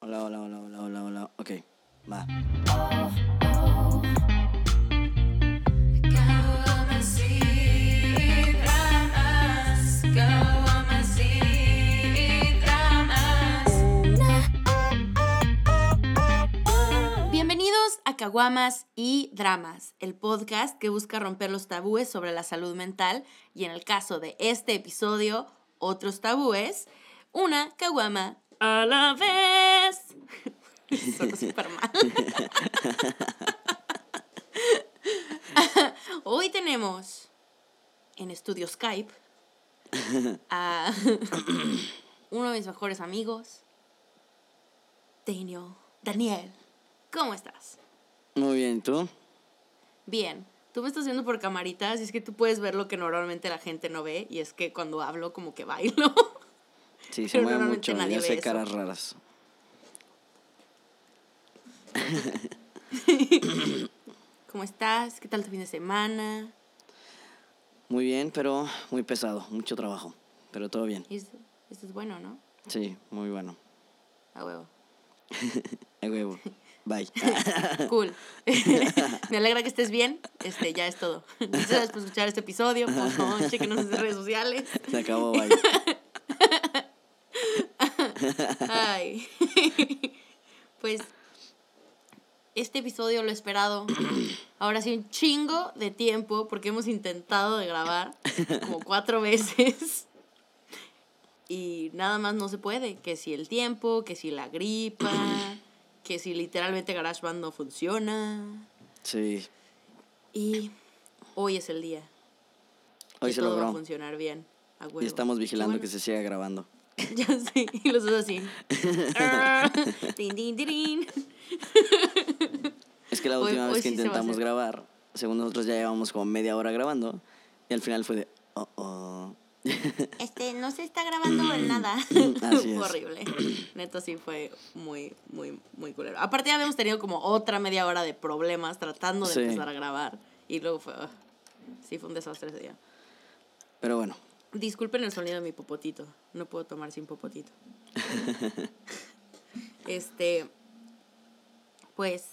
Hola, hola, hola, hola, hola, hola. Ok, va. Bienvenidos a Caguamas y Dramas, el podcast que busca romper los tabúes sobre la salud mental y en el caso de este episodio, otros tabúes, una caguama a la vez. Suena súper mal. Hoy tenemos en estudio Skype a uno de mis mejores amigos, Daniel. Daniel, ¿cómo estás? Muy bien, ¿y ¿tú? Bien. Tú me estás viendo por camaritas y es que tú puedes ver lo que normalmente la gente no ve y es que cuando hablo como que bailo. Sí, se mueve mucho. nadie sé eso. caras raras. ¿Cómo estás? ¿Qué tal tu fin de semana? Muy bien, pero muy pesado. Mucho trabajo. Pero todo bien. Y Esto, esto es bueno, ¿no? Sí, muy bueno. A huevo. A huevo. Bye. Cool. Me alegra que estés bien. Este, ya es todo. Muchas gracias por escuchar este episodio. Por favor, chequenos en redes sociales. Se acabó, bye. Ay. Pues este episodio lo he esperado. Ahora sí, un chingo de tiempo porque hemos intentado de grabar como cuatro veces. Y nada más no se puede. Que si el tiempo, que si la gripa, que si literalmente GarageBand no funciona. Sí, Y hoy es el día. hoy que se todo va a logró. funcionar bien. a huevo. Y estamos vigilando bueno. que se siga grabando. Ya sé, y los dos así. Tin, tin, tirín. Es que la última hoy vez que sí intentamos grabar, según nosotros ya llevamos como media hora grabando, y al final fue de, oh, oh. Este, no se está grabando en nada. Así es. Horrible. Neto sí fue muy, muy, muy culero. Aparte ya habíamos tenido como otra media hora de problemas tratando de Sí. empezar a grabar. Y luego fue, ah, sí fue un desastre ese día. Pero bueno, Disculpen el sonido de mi popotito. No puedo tomar sin popotito. este. Pues.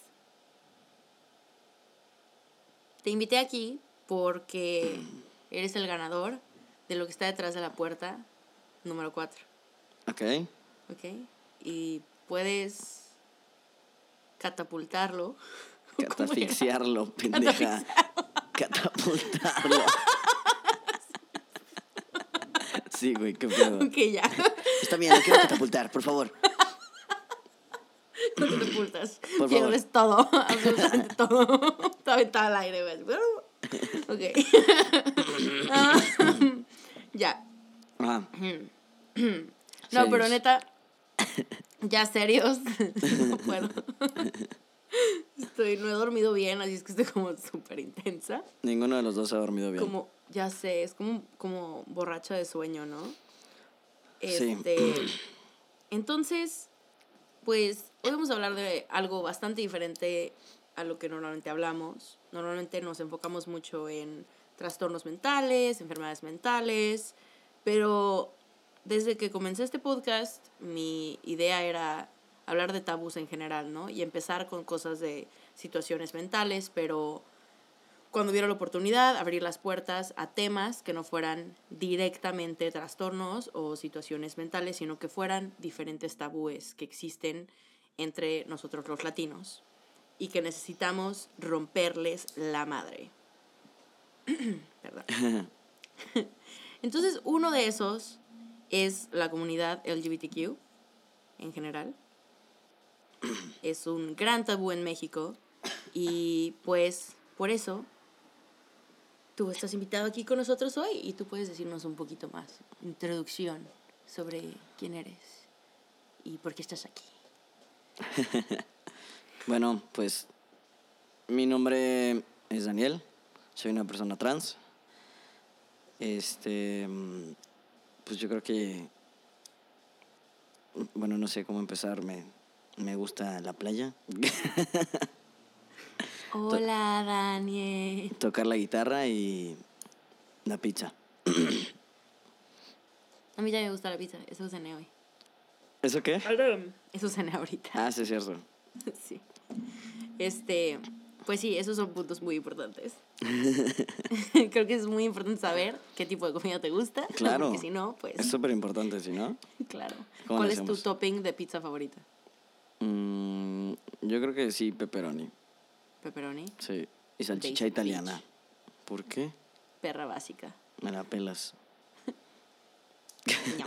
Te invité aquí porque eres el ganador de lo que está detrás de la puerta número 4. ok. ¿Ok? Y puedes catapultarlo. Catafixiarlo, pendeja. Catapultarlo. Sí, güey, qué pedo. Ok, ya. Está bien, lo quiero catapultar, por favor. No te catapultas. Por Pierdes todo, absolutamente todo. Está aventado al aire, güey. Ok. Ah, ya. Ajá. No, pero neta, ya serios, no puedo. Estoy, no he dormido bien, así es que estoy como súper intensa. Ninguno de los dos ha dormido bien. Como, ya sé, es como, como borracha de sueño, ¿no? Sí. Este, entonces, pues hoy vamos a hablar de algo bastante diferente a lo que normalmente hablamos. Normalmente nos enfocamos mucho en trastornos mentales, enfermedades mentales, pero desde que comencé este podcast, mi idea era hablar de tabús en general, ¿no? Y empezar con cosas de situaciones mentales, pero cuando hubiera la oportunidad, abrir las puertas a temas que no fueran directamente trastornos o situaciones mentales, sino que fueran diferentes tabúes que existen entre nosotros los latinos y que necesitamos romperles la madre. Perdón. Entonces, uno de esos es la comunidad LGBTQ en general. Es un gran tabú en México y pues por eso tú estás invitado aquí con nosotros hoy y tú puedes decirnos un poquito más, introducción sobre quién eres y por qué estás aquí. Bueno, pues mi nombre es Daniel, soy una persona trans. Este, mm, pues yo creo que, bueno, no sé cómo empezar, me, gusta la playa, Hola, Daniel. tocar la guitarra y la pizza. A mí ya me gusta la pizza, eso cené hoy. ¿Eso qué? Eso cené ahorita. Ah, sí, es cierto. Sí. Este, pues sí, esos son puntos muy importantes. Creo que es muy importante saber qué tipo de comida te gusta. Claro. Porque si no, pues, Es súper importante, ¿sí, no? claro. ¿Cómo ¿Cuál es tu topping de pizza favorita? Mm, yo creo que sí, pepperoni. Pepperoni, Sí. Y salchicha Basic italiana. ¿Por qué? perra básica. Me la pelas. No.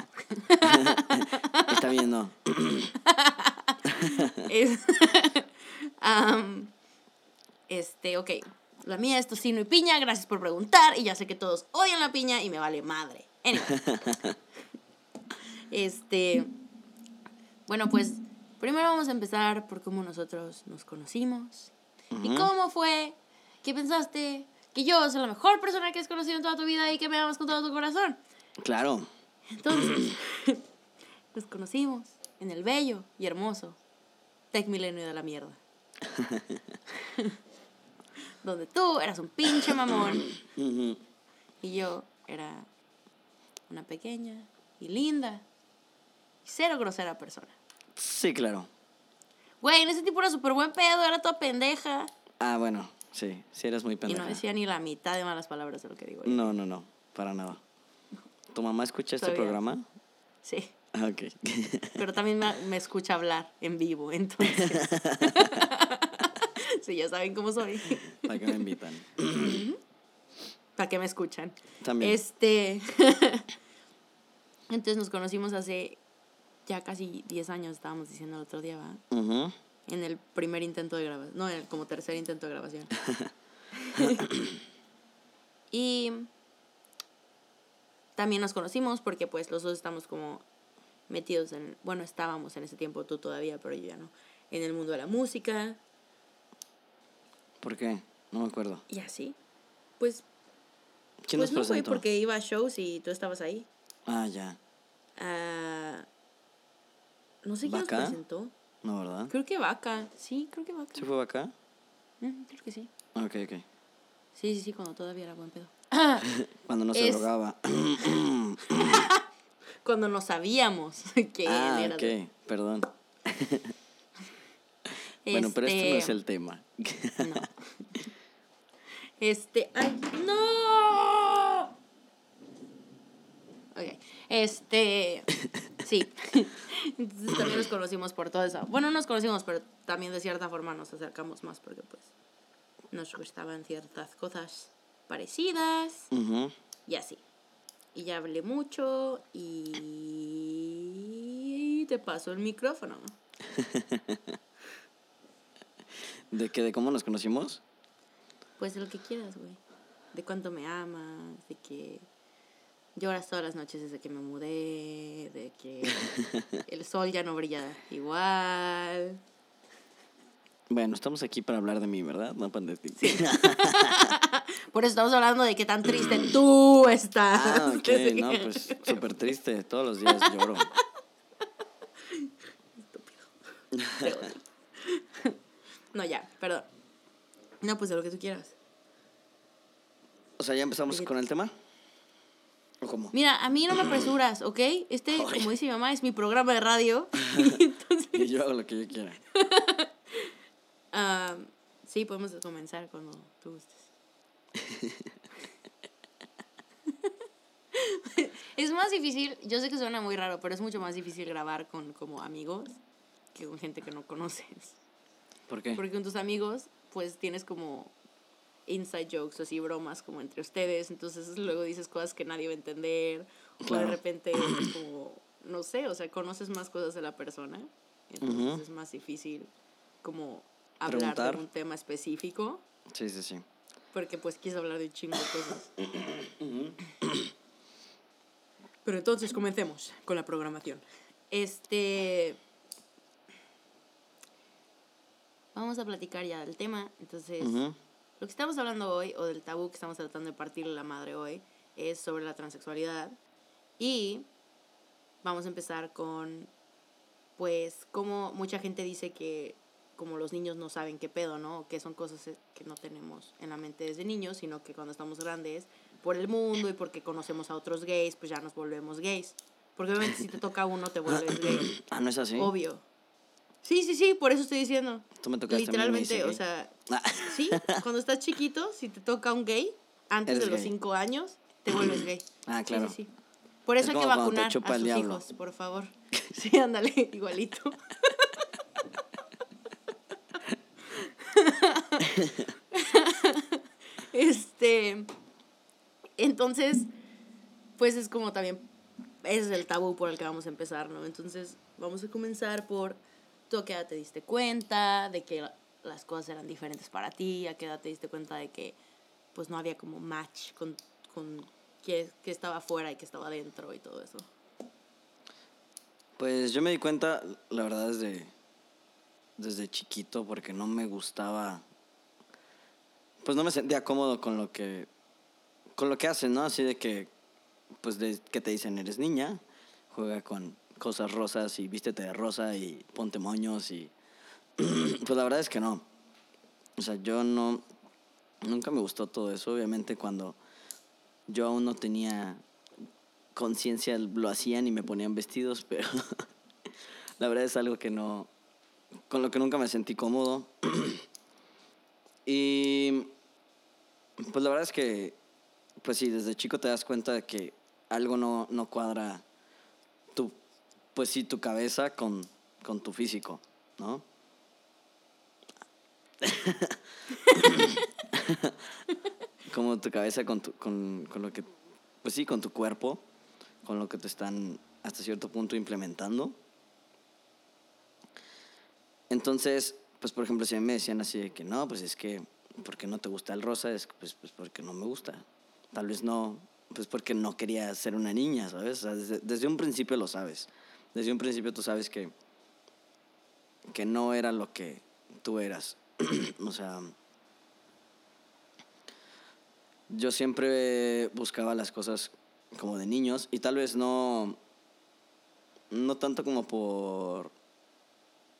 Está bien, no. Es- Am, este, ok. La mía es tocino y piña, gracias por preguntar. Y ya sé que todos odian la piña y me vale madre. Anyway. Este. Bueno, pues primero vamos a empezar por cómo nosotros nos conocimos. ¿Y cómo fue que pensaste que yo soy la mejor persona que has conocido en toda tu vida y que me amas con todo tu corazón? Claro. Entonces, nos conocimos en el bello y hermoso Tec Milenio de la Mierda. Donde tú eras un pinche mamón y yo era una pequeña y linda y cero grosera persona. Sí, claro. Güey, en ese tipo era súper buen pedo, era toda pendeja. Ah, bueno, sí. Sí eres muy Y pendeja. no decía ni la mitad de malas palabras de lo que digo. yo. No, no, no. Para nada. ¿Tu mamá escucha este Todavía. programa? Sí, Ah, ok. pero también me, me escucha hablar en vivo, entonces. sí, ya saben cómo soy. ¿Para qué me invitan? ¿Para qué me escuchan? También. Este. Entonces nos conocimos hace ya casi 10 años, estábamos diciendo el otro día, ¿va? En el primer intento de grabación. No, en el como tercer intento de grabación. y también nos conocimos porque pues los dos estamos como metidos en, bueno, estábamos en ese tiempo, tú todavía, pero yo ya no, en el mundo de la música ¿Por qué? No me acuerdo. y así. Pues, ¿Quién pues no nos fue presentó? porque iba a shows y tú estabas ahí. Ah, ya. Ah, no sé quién nos ¿Vaca? presentó. No, ¿verdad? Creo que Vaca. Sí, creo que Vaca. ¿Sí fue acá? Mm, creo que sí. Ok, ok. Sí, sí, sí, cuando todavía era buen pedo. Cuando no se Es- drogaba. Cuando no sabíamos que ah, él era. ok. de- Perdón. Bueno, pero esto no es Este, el tema. No. Este. ¡Ay! ¡No! Ok. Este. Sí. Entonces también nos conocimos por todo eso. Bueno, nos conocimos, pero también de cierta forma nos acercamos más porque, pues, nos gustaban ciertas cosas parecidas y así. Y ya hablé mucho y te paso el micrófono. ¿De qué? ¿De cómo nos conocimos? Pues de lo que quieras, güey. De cuánto me amas, de que lloras todas las noches desde que me mudé, de que el sol ya no brilla igual. Bueno, estamos aquí para hablar de mí, ¿verdad? No para de ti. Por eso estamos hablando de qué tan triste tú estás. Ah, ok. No, pues súper triste. Todos los días lloro. Odio. No, ya, perdón. No, pues de lo que tú quieras. O sea, ¿ya empezamos con el tema? Mira, a mí no me apresuras, ¿ok? Este, como dice mi mamá, es mi programa de radio. Entonces, Y yo hago lo que yo quiera. ah, sí, podemos comenzar cuando tú gustes. es más difícil, yo sé que suena muy raro, pero es mucho más difícil grabar con como amigos que con gente que no conoces. ¿Por qué? Porque con tus amigos, pues tienes como inside jokes, así bromas como entre ustedes, entonces luego dices cosas que nadie va a entender, o de repente como, no sé, o sea, conoces más cosas de la persona, entonces es más difícil como hablar Preguntar. de un tema específico, Sí, sí, sí. porque pues quieres hablar de un chingo de cosas. Pero entonces comencemos con la programación. Este... Vamos a platicar ya del tema, entonces... Lo que estamos hablando hoy, o del tabú que estamos tratando de partirle la madre hoy, es sobre la transexualidad. Y vamos a empezar con, pues, como mucha gente dice que como los niños no saben qué pedo, ¿no? Que son cosas que no tenemos en la mente desde niños, sino que cuando estamos grandes, por el mundo y porque conocemos a otros gays, pues ya nos volvemos gays. Porque obviamente si te toca uno te vuelves gay. Ah, ¿no es así? Obvio. Sí, sí, sí, por eso estoy diciendo. Tú me tocaste Literalmente, o sea, Ah, sí, cuando estás chiquito, si te toca un gay, antes Eres de los gay. cinco años, te vuelves gay. Ah, claro. sí, sí. Por eso Es hay que vacunar a sus diablo. hijos, por favor. Sí, ándale, igualito. este, entonces, pues es como también, ese es el tabú por el que vamos a empezar, ¿no? Entonces, vamos a comenzar por, ¿tú a qué edad te diste cuenta de que la- las cosas eran diferentes para ti? ¿A qué edad te diste cuenta de que, pues, no había como match con, con qué, qué estaba afuera y qué estaba adentro y todo eso? Pues yo me di cuenta, la verdad, desde, desde chiquito, porque no me gustaba. Pues no me sentía cómodo con lo que. con lo que hacen, ¿no? Así de que. Pues de que te dicen, eres niña, juega con cosas rosas y vístete de rosa y ponte moños y. pues la verdad es que no. O sea, yo no. Nunca me gustó todo eso. Obviamente, cuando yo aún no tenía conciencia lo hacían y me ponían vestidos, pero la verdad es algo que no, con lo que nunca me sentí cómodo. y pues la verdad es que, pues sí, desde chico te das cuenta de que algo no, no cuadra pues sí, tu cabeza con, con tu físico, ¿no? Como tu cabeza con, tu, con, con lo que, pues sí, con tu cuerpo, con lo que te están hasta cierto punto implementando. Entonces, pues por ejemplo, si a mí me decían así de que no, pues es que, porque no te gusta el rosa? Es pues, pues porque no me gusta. Tal vez no, pues porque no quería ser una niña, ¿sabes? O sea, desde, desde un principio lo sabes. Desde un principio tú sabes que, que no era lo que tú eras. o sea, yo siempre buscaba las cosas como de niños y tal vez no, no tanto como por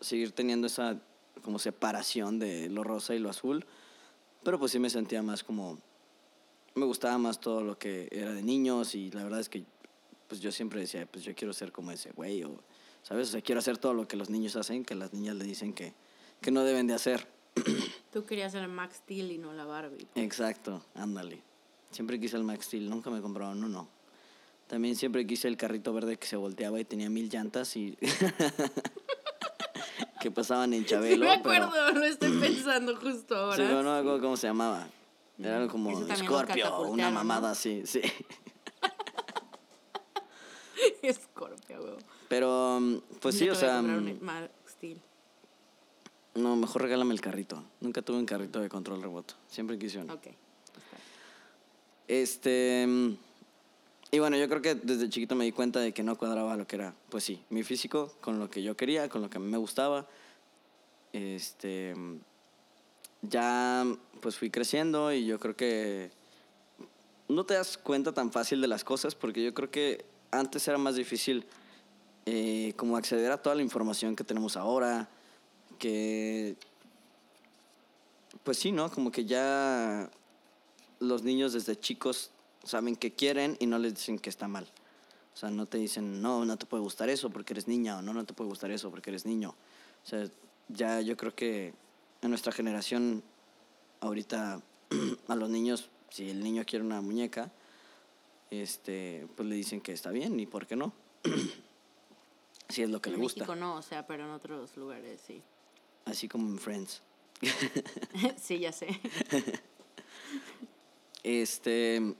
seguir teniendo esa como separación de lo rosa y lo azul, pero pues sí me sentía más como, me gustaba más todo lo que era de niños y la verdad es que pues yo siempre decía, pues yo quiero ser como ese güey o, ¿sabes? O sea, quiero hacer todo lo que los niños hacen, que las niñas le dicen que, que no deben de hacer. Tú querías ser el Max Steel y no la Barbie. Exacto, ándale. Siempre quise el Max Steel, nunca me compraron uno. También siempre quise el carrito verde que se volteaba y tenía mil llantas y que pasaban en Sí, Chabelo. me pero- acuerdo, lo estoy pensando justo ahora. Sí, pero no me acuerdo cómo se llamaba. Era como Scorpio, una catapultearon, ¿no? mamada así, sí. Scorpio, güey. Pero, mm, pues sí, o sea, mm, un Max Steel. no, mejor regálame el carrito. Nunca tuve un carrito de control remoto. Siempre quise uno. Ok. Este. mm, Y bueno, yo creo que desde chiquito me di cuenta de que no cuadraba lo que era, pues sí, mi físico con lo que yo quería, con lo que a mí me gustaba. Este. mm, Ya, pues fui creciendo y yo creo que. No te das cuenta tan fácil de las cosas porque yo creo que antes era más difícil eh, como acceder a toda la información que tenemos ahora, que pues sí, ¿no? Como que ya los niños desde chicos saben que quieren y no les dicen que está mal. O sea, no te dicen, no, no te puede gustar eso porque eres niña o no, no te puede gustar eso porque eres niño. O sea, ya yo creo que en nuestra generación, ahorita a los niños, si el niño quiere una muñeca, este, pues le dicen que está bien y por qué no. si es lo que en le gusta. México no, o sea, pero en otros lugares sí. Así como en Friends. sí, ya sé. Este,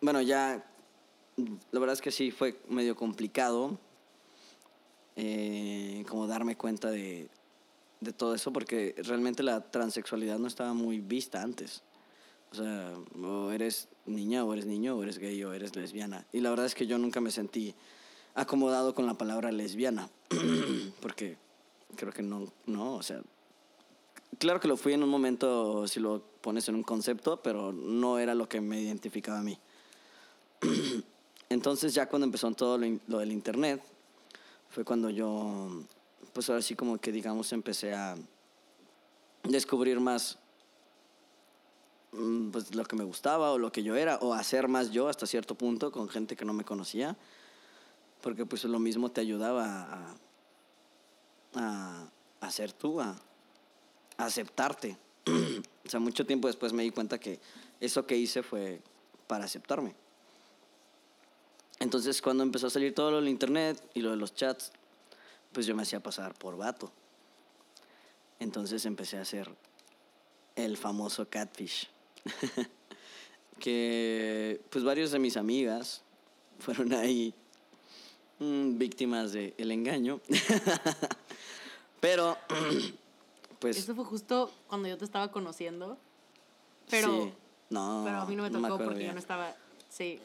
bueno, ya, la verdad es que sí fue medio complicado eh, como darme cuenta de, de todo eso porque realmente la transexualidad no estaba muy vista antes. O sea, o eres niña o eres niño o eres gay o eres lesbiana. Y la verdad es que yo nunca me sentí acomodado con la palabra lesbiana porque creo que no, no, o sea, claro que lo fui en un momento si lo pones en un concepto, pero no era lo que me identificaba a mí. Entonces ya cuando empezó todo lo, lo del internet, fue cuando yo, pues ahora sí como que digamos empecé a descubrir más pues lo que me gustaba o lo que yo era, o hacer más yo hasta cierto punto con gente que no me conocía. Porque pues lo mismo te ayudaba a, ser tú, a, a aceptarte. o sea, mucho tiempo después me di cuenta que eso que hice fue para aceptarme. Entonces, cuando empezó a salir todo lo del internet y lo de los chats, pues yo me hacía pasar por vato. Entonces empecé a hacer el famoso catfish. que pues varios de mis amigas fueron ahí mm, víctimas del el engaño. Pero, pues... Eso fue justo cuando yo te estaba conociendo. Pero, sí, no, pero a mí no me tocó porque bien. yo no estaba. Sí,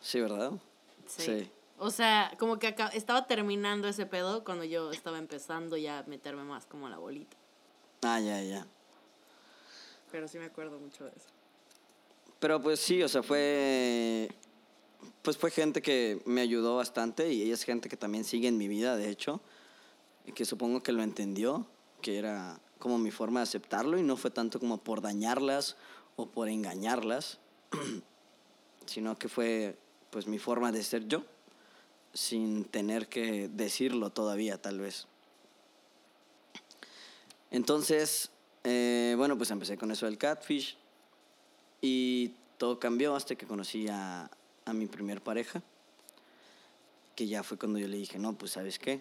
Sí, ¿verdad? sí. O sea, como que acá, estaba terminando ese pedo cuando yo estaba empezando ya a meterme más como a la bolita. Ah, ya, ya. Pero sí me acuerdo mucho de eso. Pero pues sí, o sea, fue. Pues fue gente que me ayudó bastante y es gente que también sigue en mi vida, de hecho. Y que supongo que lo entendió, que era como mi forma de aceptarlo y no fue tanto como por dañarlas o por engañarlas, sino que fue pues mi forma de ser yo, sin tener que decirlo todavía, tal vez. Entonces, eh, bueno, pues empecé con eso del catfish. Y todo cambió hasta que conocí a, a mi primer pareja. Que ya fue cuando yo le dije, no, pues sabes qué,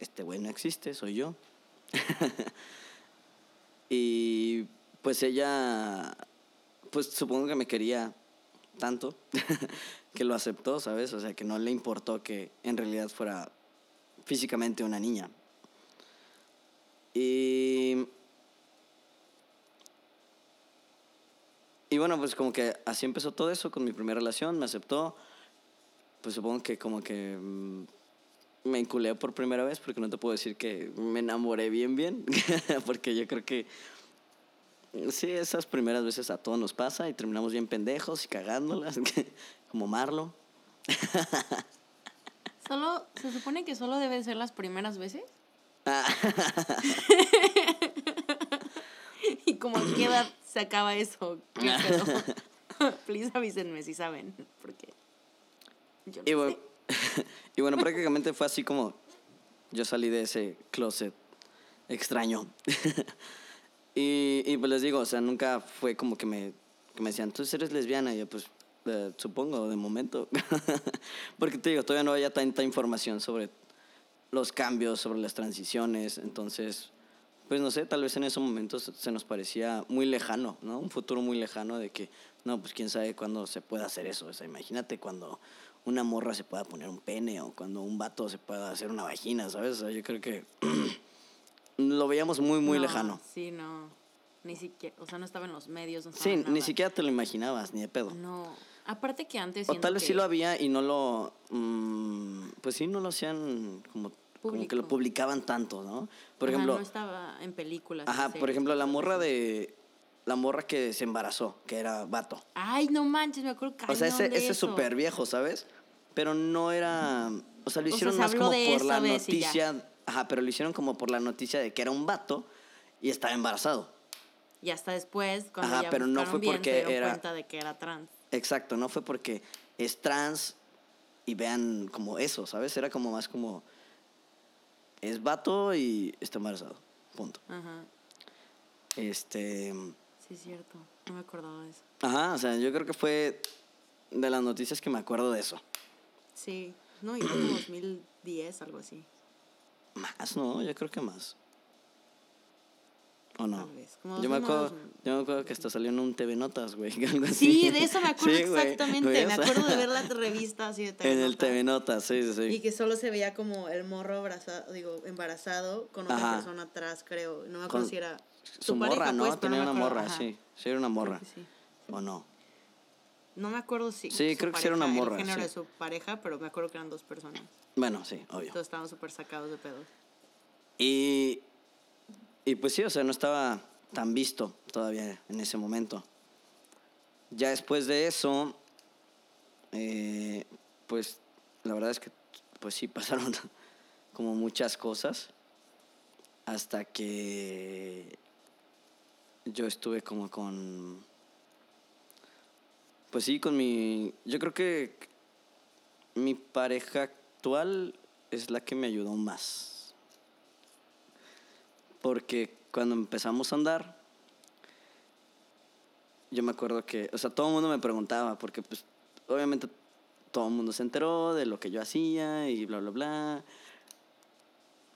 este güey no existe, soy yo. y pues ella, pues supongo que me quería tanto que lo aceptó, ¿sabes? O sea, que no le importó que en realidad fuera físicamente una niña. Y Y bueno, pues como que así empezó todo eso con mi primera relación, me aceptó. Pues supongo que como que mm, me enculé por primera vez, porque no te puedo decir que me enamoré bien, bien, porque yo creo que sí, esas primeras veces a todos nos pasa y terminamos bien pendejos y cagándolas, como Marlo. Solo, se supone que solo deben ser las primeras veces. y como a qué edad se acaba eso. ¿Qué? Please avísenme si saben, porque yo no Y bueno, sé. y bueno, prácticamente fue así como yo salí de ese closet extraño. y, y pues les digo, o sea, nunca fue como que me, que me decían, tú eres lesbiana. Y yo, pues, eh, supongo, de momento. Porque te digo, todavía no había tanta información sobre los cambios, sobre las transiciones. Entonces, pues no sé, tal vez en esos momentos se nos parecía muy lejano, ¿no? Un futuro muy lejano de que, no, pues quién sabe cuándo se pueda hacer eso. O sea, imagínate cuando una morra se pueda poner un pene o cuando un vato se pueda hacer una vagina, ¿sabes? O sea, yo creo que lo veíamos muy, muy No, lejano. Sí, no. Ni siquiera, o sea, no estaba en los medios. No Sí, ni siquiera te lo imaginabas, ni de pedo. No. Aparte que antes. O tal vez que- sí lo había y no lo. mm, pues sí, no lo hacían como, como que lo publicaban tanto, ¿no? Por Ajá, ejemplo. No estaba en películas. Ajá, por ejemplo, la morra de. La morra que se embarazó, que era vato. Ay, no manches, me acuerdo O sea, ese, es súper viejo, ¿sabes? Pero no era. O sea, lo O sea, hicieron se más como por la noticia. Ajá, pero lo hicieron como por la noticia de que era un vato y estaba embarazado. Y hasta después, cuando Ajá, ya pero no fue bien, porque se era- cuenta de que era trans. Exacto, no fue porque es trans y vean como eso, ¿sabes? Era como más como. Es vato y está embarazado. Punto. Ajá. Este. Sí, es cierto. No me acordaba de eso. Ajá, o sea, yo creo que fue de las noticias que me acuerdo de eso. Sí. No, y fue como 2010, algo así. Más, no, yo creo que más. ¿O no? Vez, Yo me, 2009, acuerdo, 2000. yo me acuerdo que hasta salió en un TV Notas, güey. Algo así. Sí, de eso me acuerdo Sí, exactamente. güey, me sea, acuerdo de ver la revista así de TV En el. TV Notas, sí, sí, sí. Y que solo se veía como el morro abrazado, digo, embarazado con otra Ajá. persona atrás, creo. No me acuerdo Con si era Su pareja, morra, ¿no? pues, Tenía una morra, ajá. sí. Sí, era una morra. Sí. ¿O no? No me acuerdo si. Sí, creo que sí era una morra, El género de su pareja, pero me acuerdo que eran dos personas. Bueno, sí, obvio. Todos estaban súper sacados de pedo. Y, y pues sí, o sea, no estaba tan visto todavía en ese momento. Ya después de eso, eh, pues la verdad es que pues sí pasaron como muchas cosas hasta que yo estuve como con pues sí con mi yo creo que mi pareja actual es la que me ayudó más. Porque cuando empezamos a andar, yo me acuerdo que, o sea, todo el mundo me preguntaba, porque pues obviamente todo el mundo se enteró de lo que yo hacía y bla, bla, bla.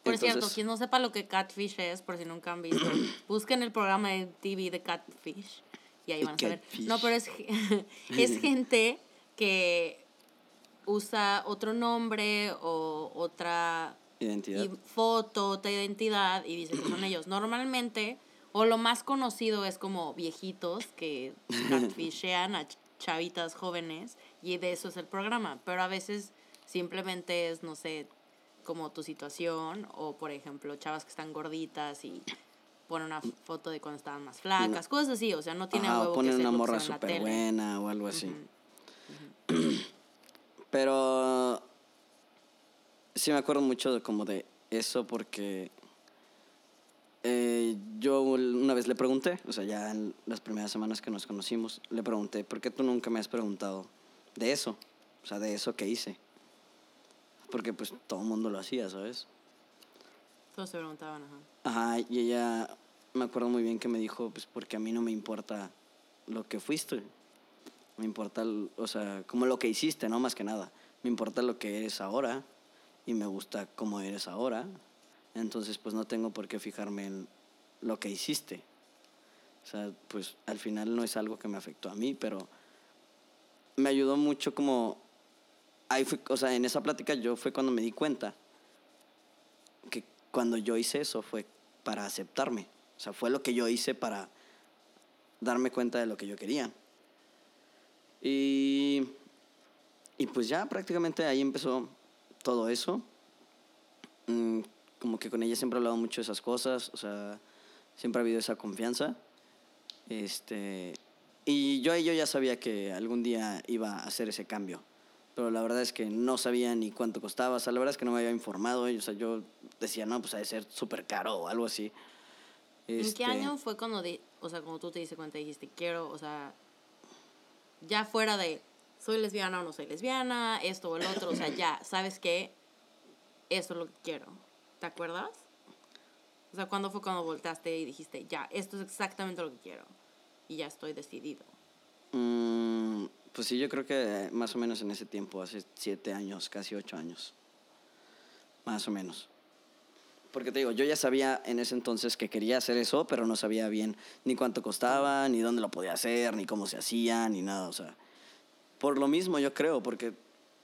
Por cierto, quien no sepa lo que Catfish es, por si nunca han visto, busquen el programa de TV de Catfish y ahí van a saber. Catfish. No, pero es, es gente que usa otro nombre o otra Identidad. y foto, otra identidad y dicen que son ellos. Normalmente, o lo más conocido es como viejitos que catfishean a ch- chavitas jóvenes y de eso es el programa. Pero a veces simplemente es, no sé, como tu situación o, por ejemplo, chavas que están gorditas y ponen una foto de cuando estaban más flacas, cosas así. O sea, no tiene Ajá, huevo o ponen una morra súper buena o algo así. Pero sí me acuerdo mucho de como de eso porque eh, yo una vez le pregunté, o sea, ya en las primeras semanas que nos conocimos, le pregunté, ¿por qué tú nunca me has preguntado de eso? O sea, de eso que hice. Porque pues todo el mundo lo hacía, ¿sabes? Todos se preguntaban, ajá. Ajá, y ella me acuerdo muy bien que me dijo, pues porque a mí no me importa lo que fuiste. Me importa, o sea, como lo que hiciste, ¿no? Más que nada. Me importa lo que eres ahora y me gusta cómo eres ahora. Entonces, pues no tengo por qué fijarme en lo que hiciste. O sea, pues al final no es algo que me afectó a mí, pero me ayudó mucho como... Ahí fue, o sea, en esa plática yo fue cuando me di cuenta que cuando yo hice eso fue para aceptarme. O sea, fue lo que yo hice para darme cuenta de lo que yo quería. Y, y pues ya prácticamente ahí empezó todo eso. Mm, como que con ella siempre he hablado mucho de esas cosas, o sea, siempre ha habido esa confianza. Este, y yo, yo ya sabía que algún día iba a hacer ese cambio. Pero la verdad es que no sabía ni cuánto costaba. O sea, la verdad es que no me había informado. O sea, yo decía, no, pues ha de ser súper caro o algo así. ¿En Este, qué año fue cuando, di- o sea, cuando tú te diste cuenta y dijiste, quiero, o sea, ya fuera de, soy lesbiana o no soy lesbiana, esto o el otro, o sea, ya, ¿sabes qué? Esto es lo que quiero. ¿Te acuerdas? O sea, ¿cuándo fue cuando volteaste y dijiste, ya, esto es exactamente lo que quiero? Y ya estoy decidido. Mm, pues sí, yo creo que más o menos en ese tiempo, hace siete años, casi ocho años. Más o menos. Porque te digo, yo ya sabía en ese entonces que quería hacer eso, pero no sabía bien ni cuánto costaba, ni dónde lo podía hacer, ni cómo se hacía, ni nada. O sea, por lo mismo yo creo, porque,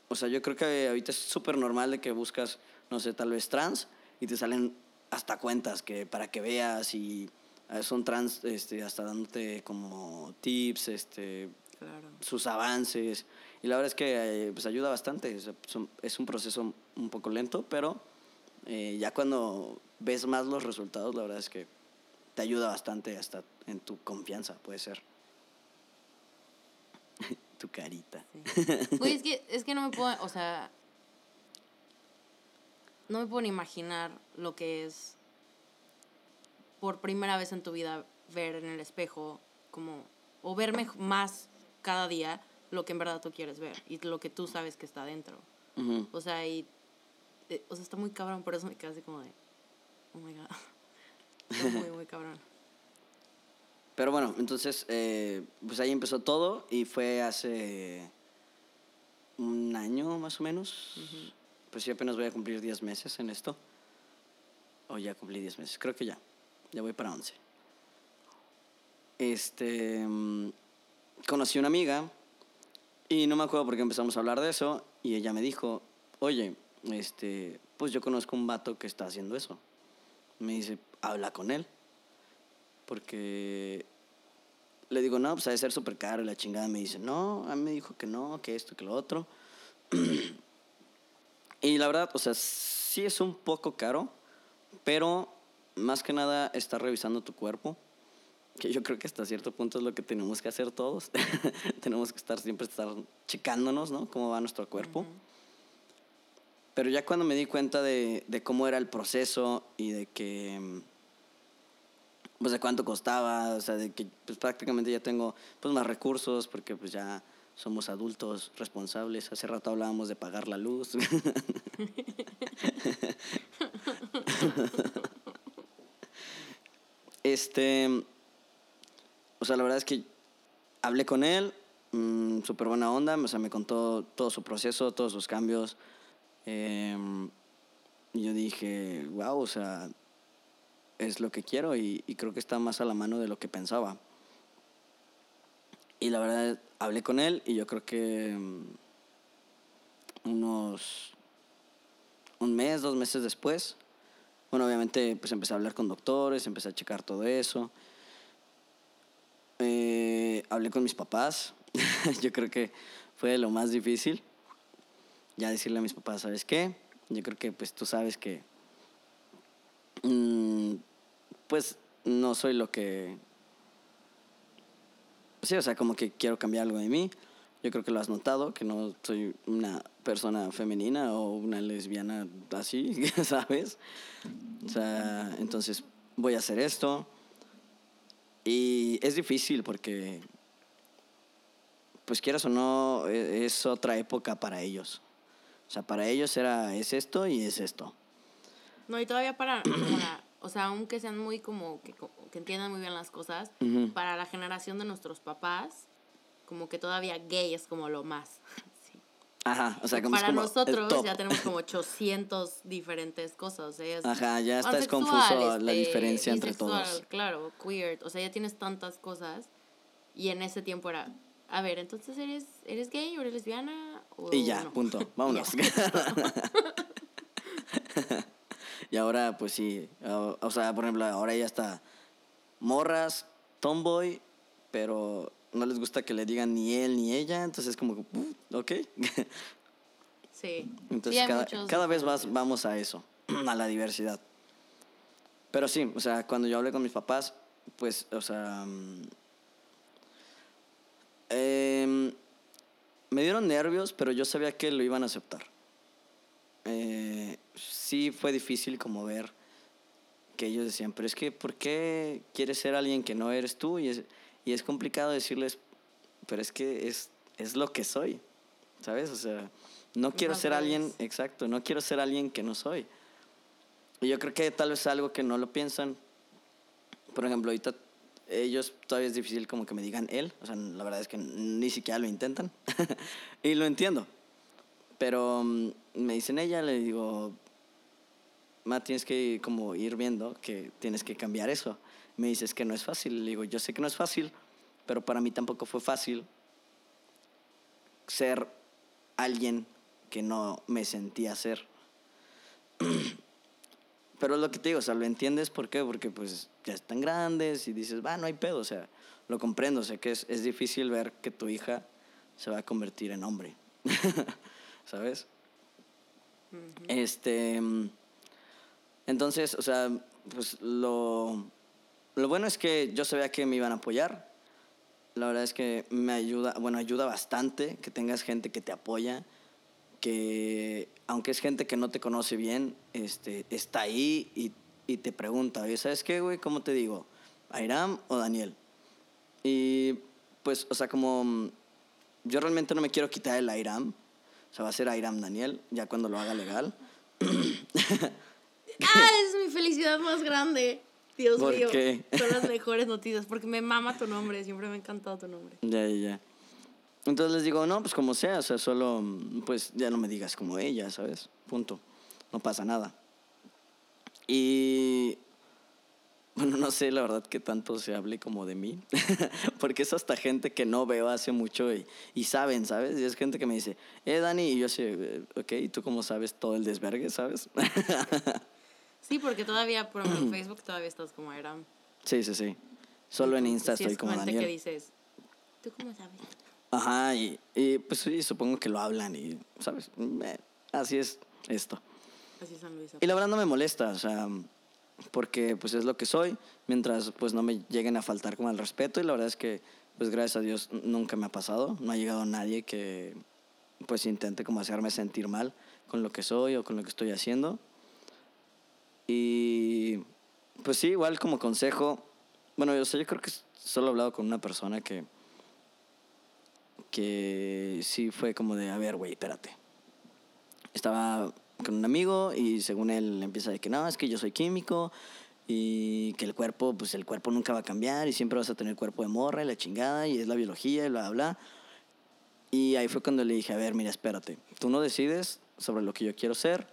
o sea, yo creo que ahorita es súper normal de que buscas, no sé, tal vez trans y te salen hasta cuentas que para que veas y eh, son trans este, hasta dándote como tips, este, Claro. sus avances. Y la verdad es que eh, pues ayuda bastante. Es un proceso un poco lento, pero eh, ya cuando ves más los resultados, la verdad es que te ayuda bastante hasta en tu confianza, puede ser. tu carita. Oye, es que, es que no me puedo, o sea, no me puedo ni imaginar lo que es por primera vez en tu vida ver en el espejo como, o verme más cada día lo que en verdad tú quieres ver y lo que tú sabes que está dentro. O sea, y, eh, o sea, está muy cabrón, por eso me quedé así como de, oh my god, está muy, muy cabrón. Pero bueno, entonces, eh, pues ahí empezó todo y fue hace un año más o menos. Pues yo apenas voy a cumplir 10 meses en esto. O ya cumplí 10 meses, creo que ya. Ya voy para 11. Este. mm, Conocí una amiga y no me acuerdo por qué empezamos a hablar de eso. Y ella me dijo: Oye, este, pues yo conozco un vato que está haciendo eso. Me dice: Habla con él. Porque le digo, no, pues ha de ser súper caro y la chingada. Me dice, no, a mí me dijo que no, que esto, que lo otro. y la verdad, o sea, sí es un poco caro, pero más que nada está revisando tu cuerpo. Que yo creo que hasta cierto punto es lo que tenemos que hacer todos. tenemos que estar siempre estar checándonos, ¿no? Cómo va nuestro cuerpo. Pero ya cuando me di cuenta de, de cómo era el proceso y de que mm, pues de cuánto costaba, o sea, de que pues prácticamente ya tengo pues más recursos porque pues ya somos adultos responsables. Hace rato hablábamos de pagar la luz. este, o sea, la verdad es que hablé con él, mm, súper buena onda, o sea, me contó todo su proceso, todos sus cambios. em, y yo dije, wow, o sea, es lo que quiero y, y creo que está más a la mano de lo que pensaba. Y la verdad, hablé con él y yo creo que mm, unos un mes, dos meses después, bueno, obviamente pues empecé a hablar con doctores, empecé a checar todo eso. Eh, hablé con mis papás, yo creo que fue lo más difícil. Ya decirle a mis papás, ¿sabes qué? Yo creo que pues tú sabes que pues no soy lo que sí, o sea, como que quiero cambiar algo de mí. Yo creo que lo has notado, que no soy una persona femenina o una lesbiana así, ¿sabes? O sea, entonces voy a hacer esto. Y es difícil porque, pues quieras o no, e- es otra época para ellos. O sea, para ellos era, es esto y es esto. No, y todavía para, para- o sea, aunque sean muy como que, que entiendan muy bien las cosas, para la generación de nuestros papás, como que todavía gay es como lo más. Sí. Ajá, o sea, como es para como el nosotros ya tenemos como 800 diferentes cosas. O sea, es Ajá, ya está es confuso la este, diferencia entre todos. Claro, queer, o sea, ya tienes tantas cosas. Y en ese tiempo era, a ver, entonces eres, eres gay o eres lesbiana o Y ya, no? punto. Vámonos. y ahora, pues sí. O, o sea, por ejemplo, ahora ya está morras, tomboy, pero no les gusta que le digan ni él ni ella. Entonces es como, "Uh, ok. Sí. Entonces Sí, cada, cada vez más vamos a eso, a la diversidad. Pero sí, o sea, cuando yo hablé con mis papás, pues, o sea, mm, em, me dieron nervios, pero yo sabía que lo iban a aceptar. Eh, sí fue difícil como ver que ellos decían, pero es que, ¿por qué quieres ser alguien que no eres tú? Y es, y es complicado decirles, pero es que es, es lo que soy, ¿sabes? O sea, no quiero las ser alguien, exacto, no quiero ser alguien que no soy. Y yo creo que tal vez algo que no lo piensan. Por ejemplo, ahorita ellos todavía es difícil como que me digan él. O sea, la verdad es que ni siquiera lo intentan. y lo entiendo. Pero mm, me dicen ella, le digo, Ma, tienes que como ir viendo que tienes que cambiar eso. Me dice, es que no es fácil. Le digo, yo sé que no es fácil, pero para mí tampoco fue fácil ser alguien que no me sentía ser. Pero es lo que te digo, o sea, lo entiendes, ¿por qué? Porque pues ya están grandes y dices, va, no hay pedo, o sea, lo comprendo, sé que es, es difícil ver que tu hija se va a convertir en hombre, ¿sabes? Este, mm, entonces, o sea, pues lo, lo bueno es que yo sabía que me iban a apoyar, la verdad es que me ayuda, bueno, ayuda bastante que tengas gente que te apoya, que aunque es gente que no te conoce bien, este, está ahí y, y te pregunta, oye, ¿sabes qué, güey? ¿Cómo te digo? ¿Airam o Daniel? Y pues, o sea, como yo realmente no me quiero quitar el Airam, o sea, va a ser Airam Daniel, ya cuando lo haga legal. ¡Ah, es mi felicidad más grande! Dios ¿Por mío. qué? Son las mejores noticias porque me mama tu nombre, siempre me ha encantado tu nombre. Ya, ya, ya. Entonces les digo, no, pues como sea, o sea, solo, pues ya no me digas como ella, ¿sabes? Punto. No pasa nada. Y, bueno, no sé la verdad que tanto se hable como de mí, porque es hasta gente que no veo hace mucho y, y saben, ¿sabes? Y es gente que me dice, eh, Dani, y yo sé, eh, ok, ¿y tú cómo sabes todo el desvergue, sabes? Sí, porque todavía, por ejemplo, en Facebook todavía estás como era. sí, sí, sí. Solo en Insta Sí, estoy es como gente Daniel. que dices, ¿tú cómo sabes? Ajá, y, y, pues sí, supongo que lo hablan y, ¿sabes? Eh, así es esto. Así es San Luis. Y la verdad no me molesta, o sea, porque pues es lo que soy, mientras pues no me lleguen a faltar como el respeto y la verdad es que pues gracias a Dios nunca me ha pasado, no ha llegado nadie que pues intente como hacerme sentir mal con lo que soy o con lo que estoy haciendo. Y pues sí, igual como consejo, bueno, yo, sé, yo creo que solo he hablado con una persona que que sí fue como de, a ver, güey, espérate. Estaba con un amigo y según él empieza de que no, es que yo soy químico y que el cuerpo, pues el cuerpo nunca va a cambiar y siempre vas a tener cuerpo de morra y la chingada y es la biología y bla, bla. Y ahí fue cuando le dije, a ver, mira, espérate, tú no decides sobre lo que yo quiero ser,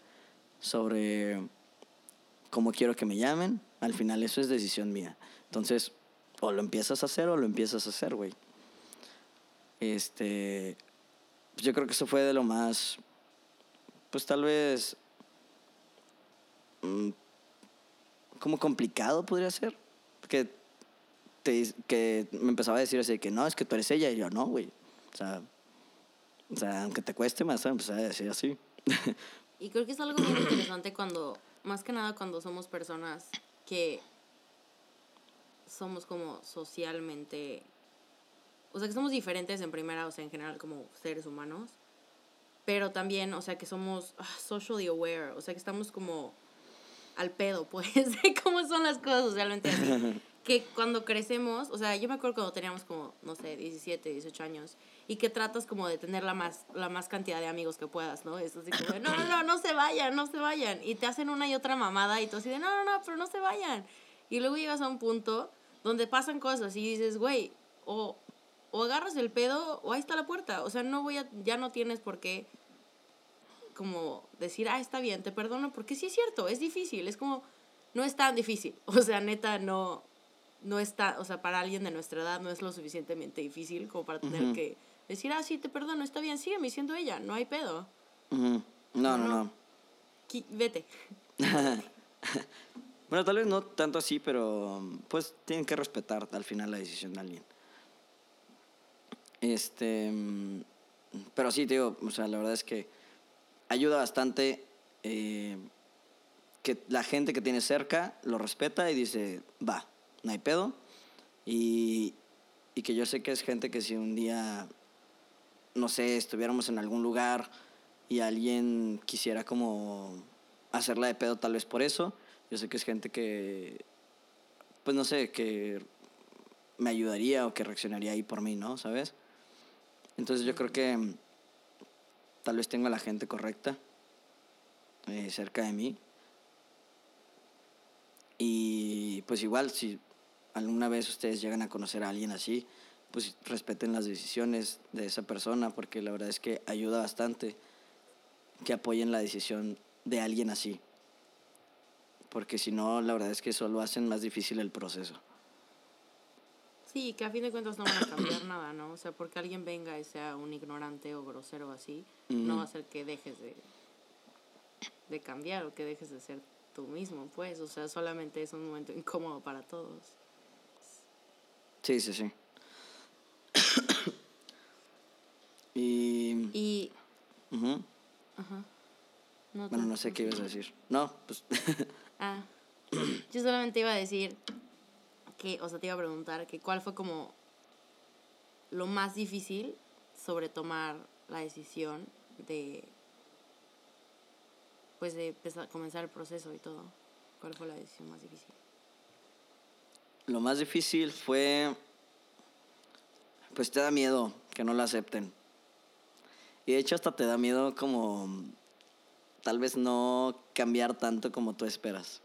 sobre cómo quiero que me llamen, al final eso es decisión mía. Entonces, o lo empiezas a hacer o lo empiezas a hacer, güey. Este, yo creo que eso fue de lo más, pues tal vez, mm, como complicado podría ser. Que, te, que me empezaba a decir así, que no, es que tú eres ella, y yo no, güey. O sea, o sea, aunque te cueste más, empezar a decir así. Y creo que es algo muy interesante cuando, más que nada cuando somos personas que somos como socialmente, o sea, que somos diferentes en primera, o sea, en general como seres humanos, pero también, o sea, que somos ah, socially aware, o sea, que estamos como al pedo, pues, de cómo son las cosas socialmente. que cuando crecemos, o sea, yo me acuerdo cuando teníamos como, no sé, 17, 18 años, y que tratas como de tener la más, la más cantidad de amigos que puedas, ¿no? Es así como, no, no, no, no se vayan, no se vayan. Y te hacen una y otra mamada y tú así de, no, no, no, pero no se vayan. Y luego llegas a un punto donde pasan cosas y dices, güey, o, o agarras el pedo o ahí está la puerta. O sea, no voy a, ya no tienes por qué como decir, ah, está bien, te perdono, porque sí es cierto, es difícil, es como, no es tan difícil. O sea, neta, no, no está, o sea, para alguien de nuestra edad no es lo suficientemente difícil como para tener que decir, ah, sí, te perdono, está bien, sígueme siendo ella, no hay pedo. No, no, No. Vete. Bueno, tal vez no tanto así, pero pues tienen que respetar al final la decisión de alguien. Este, mm, pero sí, te digo, o sea, la verdad es que ayuda bastante eh, que la gente que tiene cerca lo respeta y dice, va, no hay pedo. Y, y que yo sé que es gente que si un día, no sé, estuviéramos en algún lugar y alguien quisiera como hacerla de pedo tal vez por eso, yo sé que es gente que, pues no sé, que me ayudaría o que reaccionaría ahí por mí, ¿no? ¿Sabes? Entonces yo creo que tal vez tengo a la gente correcta eh, cerca de mí. Y pues igual, si alguna vez ustedes llegan a conocer a alguien así, pues respeten las decisiones de esa persona, porque la verdad es que ayuda bastante que apoyen la decisión de alguien así. Porque si no, la verdad es que solo hacen más difícil el proceso. Sí, que a fin de cuentas no van a cambiar nada, ¿no? O sea, porque alguien venga y sea un ignorante o grosero así, no va a hacer que dejes de, de cambiar o que dejes de ser tú mismo, pues. O sea, solamente es un momento incómodo para todos. Sí, sí, sí. y... Y, ajá. No, Bueno, no sé qué ibas a decir. No, pues... Ah, yo solamente iba a decir que, o sea, te iba a preguntar que cuál fue como lo más difícil sobre tomar la decisión de, pues, de empezar, comenzar el proceso y todo. ¿Cuál fue la decisión más difícil? Lo más difícil fue, pues te da miedo que no lo acepten. Y de hecho hasta te da miedo como tal vez no cambiar tanto como tú esperas.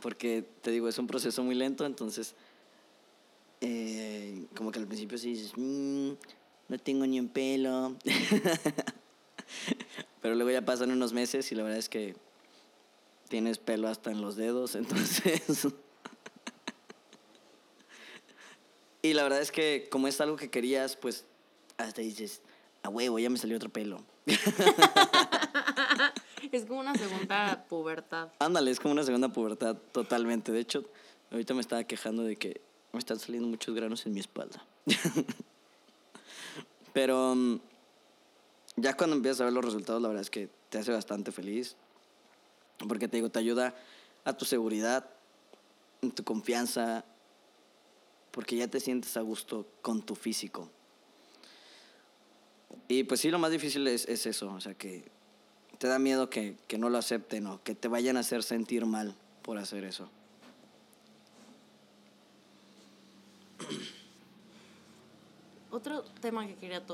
Porque te digo, es un proceso muy lento, entonces eh, como que al principio dices, "Mm, no tengo ni un pelo. Pero luego ya pasan unos meses y la verdad es que tienes pelo hasta en los dedos, entonces... y la verdad es que como es algo que querías, pues hasta dices, a huevo, ya me salió otro pelo. Es como una segunda pubertad. Ándale, es como una segunda pubertad totalmente. De hecho, ahorita me estaba quejando de que me están saliendo muchos granos en mi espalda. Pero mm, ya cuando empiezas a ver los resultados, la verdad es que te hace bastante feliz. Porque te digo, te ayuda a tu seguridad, en tu confianza, porque ya te sientes a gusto con tu físico. Y pues sí, lo más difícil es, es eso, o sea, que te da miedo que, que no lo acepten o que te vayan a hacer sentir mal por hacer eso. otro tema que quería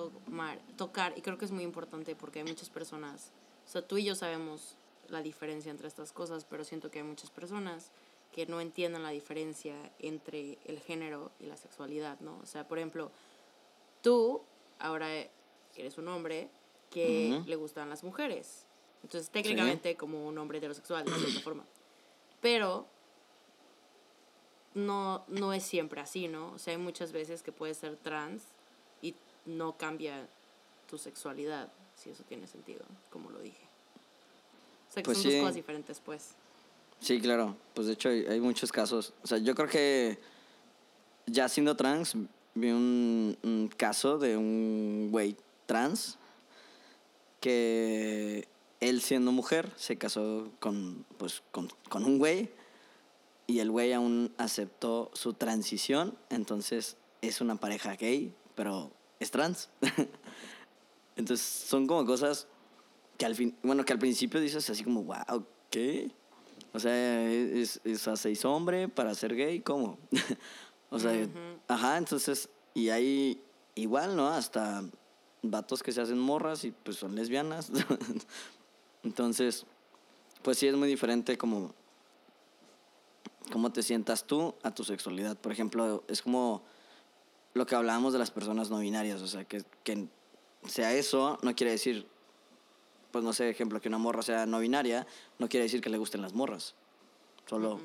tocar, y creo que es muy importante porque hay muchas personas, o sea, tú y yo sabemos la diferencia entre estas cosas, pero siento que hay muchas personas que no entienden la diferencia entre el género y la sexualidad, ¿no? O sea, por ejemplo, tú ahora eres un hombre que le gustan las mujeres. Entonces, técnicamente como un hombre heterosexual, de cierta forma. Pero no, no es siempre así, ¿no? O sea, hay muchas veces que puedes ser trans y no cambia tu sexualidad, si eso tiene sentido, como lo dije. O sea, que Pues son sí. dos cosas diferentes, pues. Sí, claro. Pues de hecho hay, muchos casos. O sea, yo creo que ya siendo trans, vi un, un caso de un güey trans que él siendo mujer se casó con, pues, con, con un güey y el güey aún aceptó su transición, entonces es una pareja gay, pero es trans. entonces son como cosas que al fin, bueno, que al principio dices así como, wow, ¿qué? O sea, es, es, o sea, se hizo hombre para ser gay, ¿cómo? o sea, Ujú. ajá, entonces, y hay igual, ¿no? Hasta vatos que se hacen morras y pues son lesbianas. entonces, pues sí es muy diferente como cómo te sientas tú a tu sexualidad. Por ejemplo, es como lo que hablábamos de las personas no binarias, o sea, que, que sea eso no quiere decir, pues no sé, ejemplo, que una morra sea no binaria, no quiere decir que le gusten las morras. Solo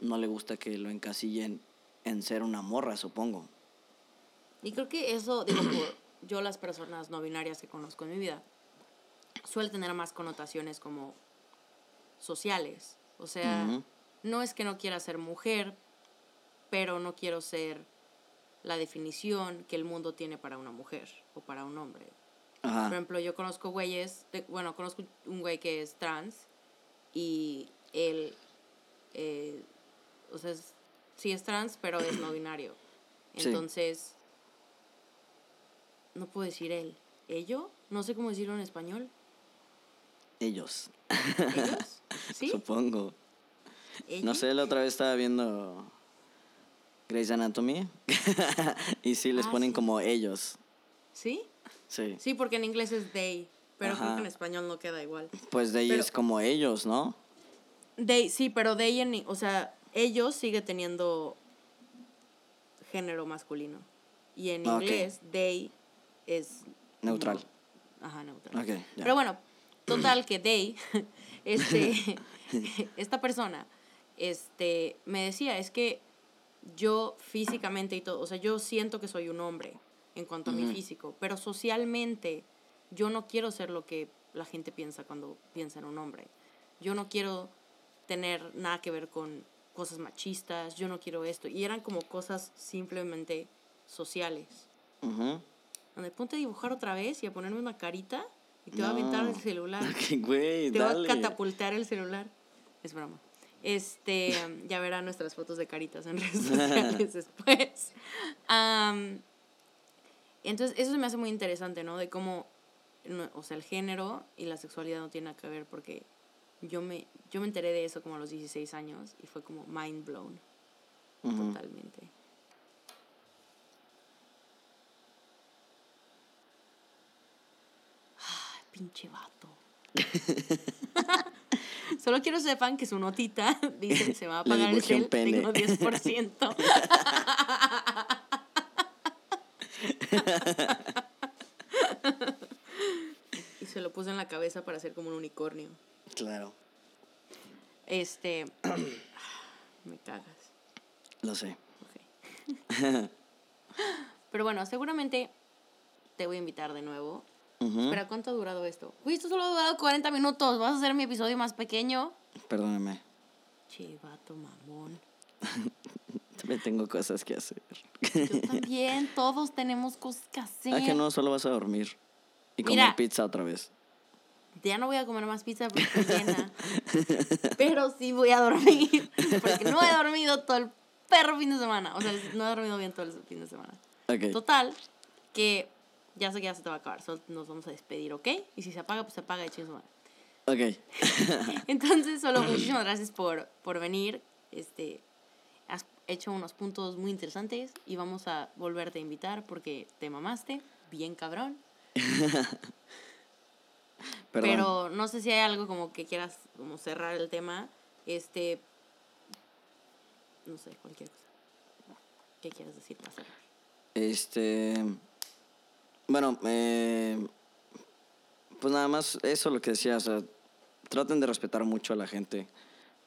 no le gusta que lo encasillen en ser una morra, supongo. Y creo que eso, digo, yo las personas no binarias que conozco en mi vida, suele tener más connotaciones como sociales. O sea, no es que no quiera ser mujer, pero no quiero ser la definición que el mundo tiene para una mujer o para un hombre. Por ejemplo, yo conozco güeyes, de- bueno, conozco un güey que es trans y él, eh, o sea, es- sí es trans, pero es no binario. Sí. Entonces, no puedo decir él. ¿Ello? No sé cómo decirlo en español. Ellos, ¿Ellos? ¿Sí? supongo. No sé, la otra vez estaba viendo Grey's Anatomy y sí les Ah, ponen sí. como ellos. ¿Sí? Sí. Sí, porque en inglés es they, pero creo que en español no queda igual. Pues ellos Pero- como ellos, ¿no? They, sí, pero they en, o sea, ellos sigue teniendo género masculino. Y en Ah, inglés, they es... Neutral. no- ajá, neutral. Ok, ya. Pero bueno, total que they, este, esta persona, este, me decía, es que yo físicamente y todo, o sea, yo siento que soy un hombre en cuanto a mi Ujú. físico, pero socialmente yo no quiero ser lo que la gente piensa cuando piensa en un hombre. Yo no quiero tener nada que ver con cosas machistas, yo no quiero esto. Y eran como cosas simplemente sociales. Ujú. Donde ponte a dibujar otra vez y a ponerme una carita y te va a aventar No. el celular. Ok, güey, Te va a dale. catapultar el celular. Es broma. Este, ya verán nuestras fotos de caritas en redes sociales después. Am, entonces, eso se me hace muy interesante, ¿no? De cómo, no- o sea, el género y la sexualidad no tienen nada que ver porque yo me, yo me enteré de eso como a los 16 años y fue como mind blown totalmente. Ay, pinche vato. Solo quiero sepan que su notita dice se va a pagar el cel, tengo 10%. y se lo puse en la cabeza para hacer como un unicornio. Claro, Este. me cagas. lo sé. Ok. Pero bueno, seguramente te voy a invitar de nuevo. Ujú. Espera, ¿cuánto ha durado esto? Uy, esto solo ha durado 40 minutos. ¿Vas a hacer mi episodio más pequeño? Perdóname, Che, vato mamón. también tengo cosas que hacer. Yo también, todos tenemos cosas que hacer. Ah, que no, solo vas a dormir. Y comer Mira. pizza otra vez. Ya no voy a comer más pizza porque estoy llena. Pero sí voy a dormir. Porque no he dormido todo el perro fin de semana. O sea, no he dormido bien todo el fin de semana. Ok. Total, que ya sé que ya se te va a acabar. Solo nos vamos a despedir, ¿ok? Y si se apaga, pues se apaga y chingue. Ok. Entonces, solo muchísimas gracias por, por venir. Este, hecho unos puntos muy interesantes y vamos a volverte a invitar porque te mamaste, bien cabrón. Pero no sé si hay algo como que quieras como cerrar el tema. Este. No sé, cualquier cosa. ¿Qué quieres decir para cerrar? Este. Bueno, eh, pues nada más eso lo que decía, o sea, traten de respetar mucho a la gente,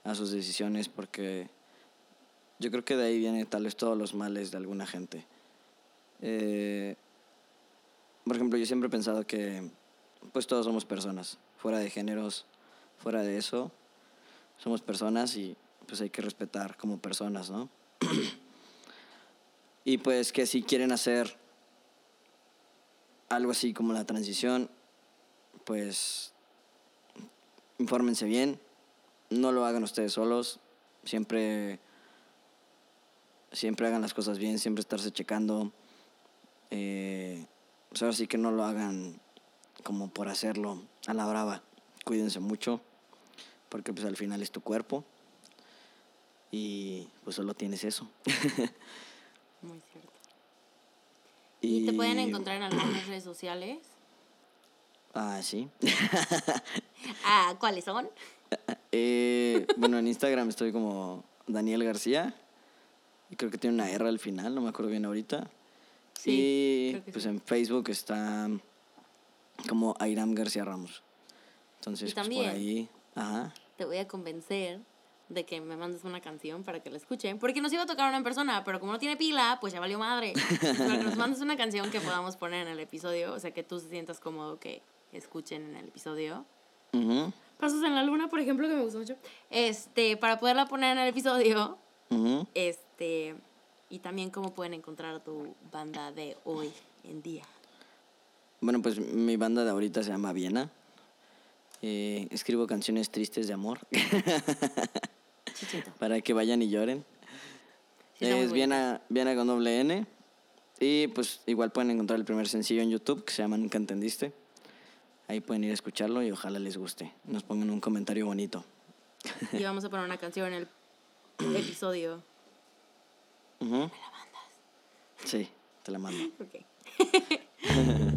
a sus decisiones, porque yo creo que de ahí vienen tal vez todos los males de alguna gente. Eh, por ejemplo, yo siempre he pensado que pues todos somos personas, fuera de géneros, fuera de eso, somos personas y pues hay que respetar como personas, ¿no? y pues que si quieren hacer algo así como la transición, pues infórmense bien, no lo hagan ustedes solos, siempre siempre hagan las cosas bien, siempre estarse checando. Eh, pues ahora sí que no lo hagan como por hacerlo a la brava. Cuídense mucho, porque pues al final es tu cuerpo y pues solo tienes eso. Muy cierto. ¿Y te pueden encontrar en algunas redes sociales? Ah, sí. Ah, ¿cuáles son? Eh, bueno, en Instagram estoy como Daniel García. Y creo que tiene una R al final, no me acuerdo bien ahorita. Sí, y pues sí. en Facebook está como Airam García Ramos. Entonces, pues por ahí. Ajá. Te voy a convencer de que me mandes una canción para que la escuchen. Porque nos iba a tocar una en persona, pero como no tiene pila, pues ya valió madre. Para que nos mandes una canción que podamos poner en el episodio. O sea, que tú se sientas cómodo que escuchen en el episodio. Ujú, Pasos en la luna, por ejemplo, que me gustó mucho. Este, para poderla poner en el episodio. ujú. Este, y también cómo pueden encontrar tu banda de hoy en día. Bueno, pues mi banda de ahorita se llama Viena. Eh, escribo canciones tristes de amor Chichito. para que vayan y lloren. Sí, es. Viena, Viena con doble N. Y pues igual pueden encontrar el primer sencillo en YouTube que se llama Nunca Entendiste. Ahí pueden ir a escucharlo y ojalá les guste. Nos pongan un comentario bonito. Y vamos a poner una canción en el episodio. Ujú. ¿Me la mandas? Sí, te la mando. Ok.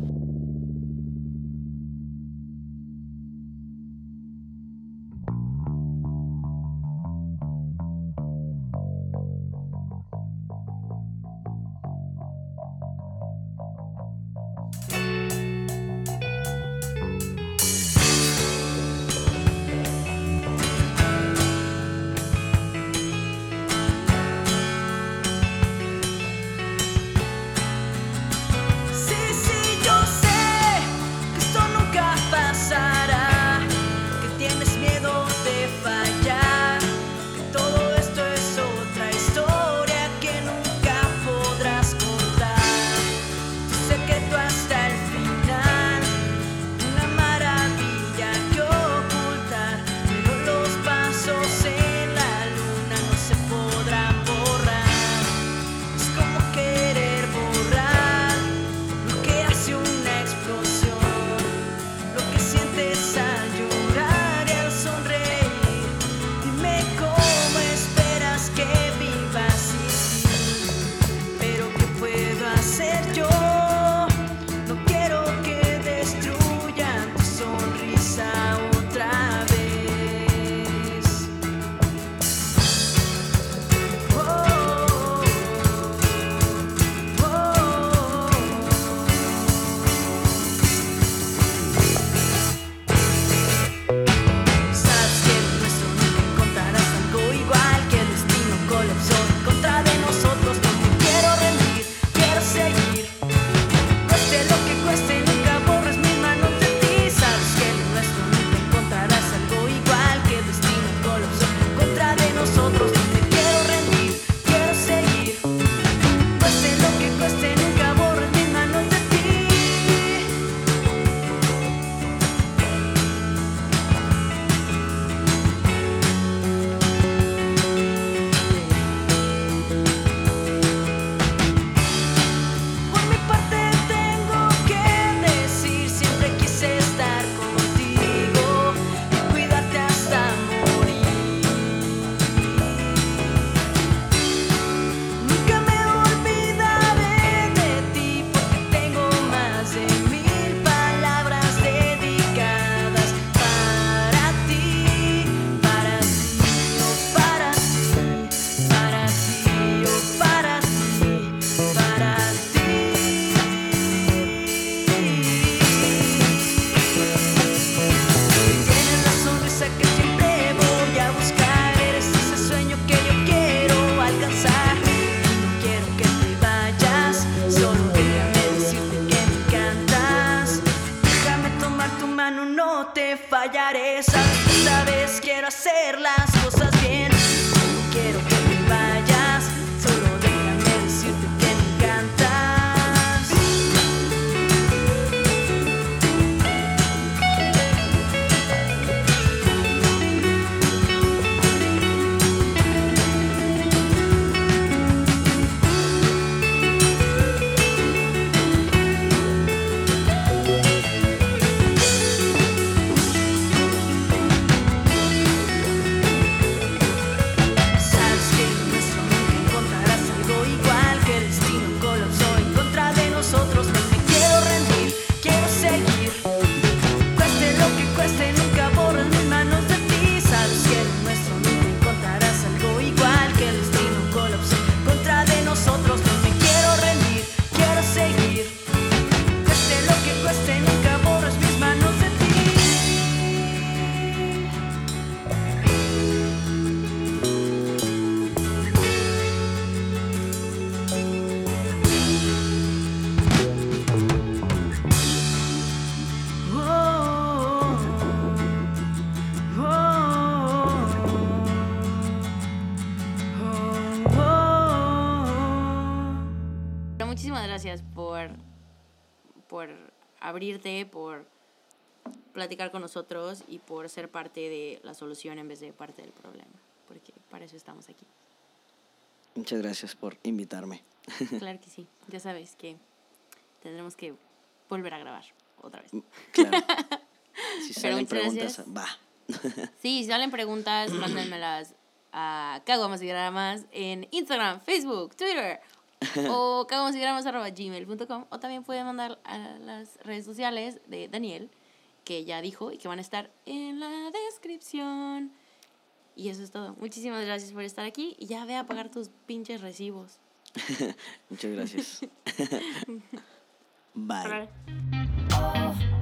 abrirte, por platicar con nosotros y por ser parte de la solución en vez de parte del problema. Porque para eso estamos aquí. Muchas gracias por invitarme. Claro que sí. Ya sabes que tendremos que volver a grabar otra vez. Claro. Si salen preguntas, gracias. va. Sí, si salen preguntas, mándenmelas a caguamas y gramas en Instagram, Facebook, Twitter o caguamasigramas.gmail.com o también pueden mandar a las redes sociales de Daniel que ya dijo y que van a estar en la descripción. Y eso es todo. Muchísimas gracias por estar aquí y ya ve a pagar tus pinches recibos. Muchas gracias. Bye. Bye.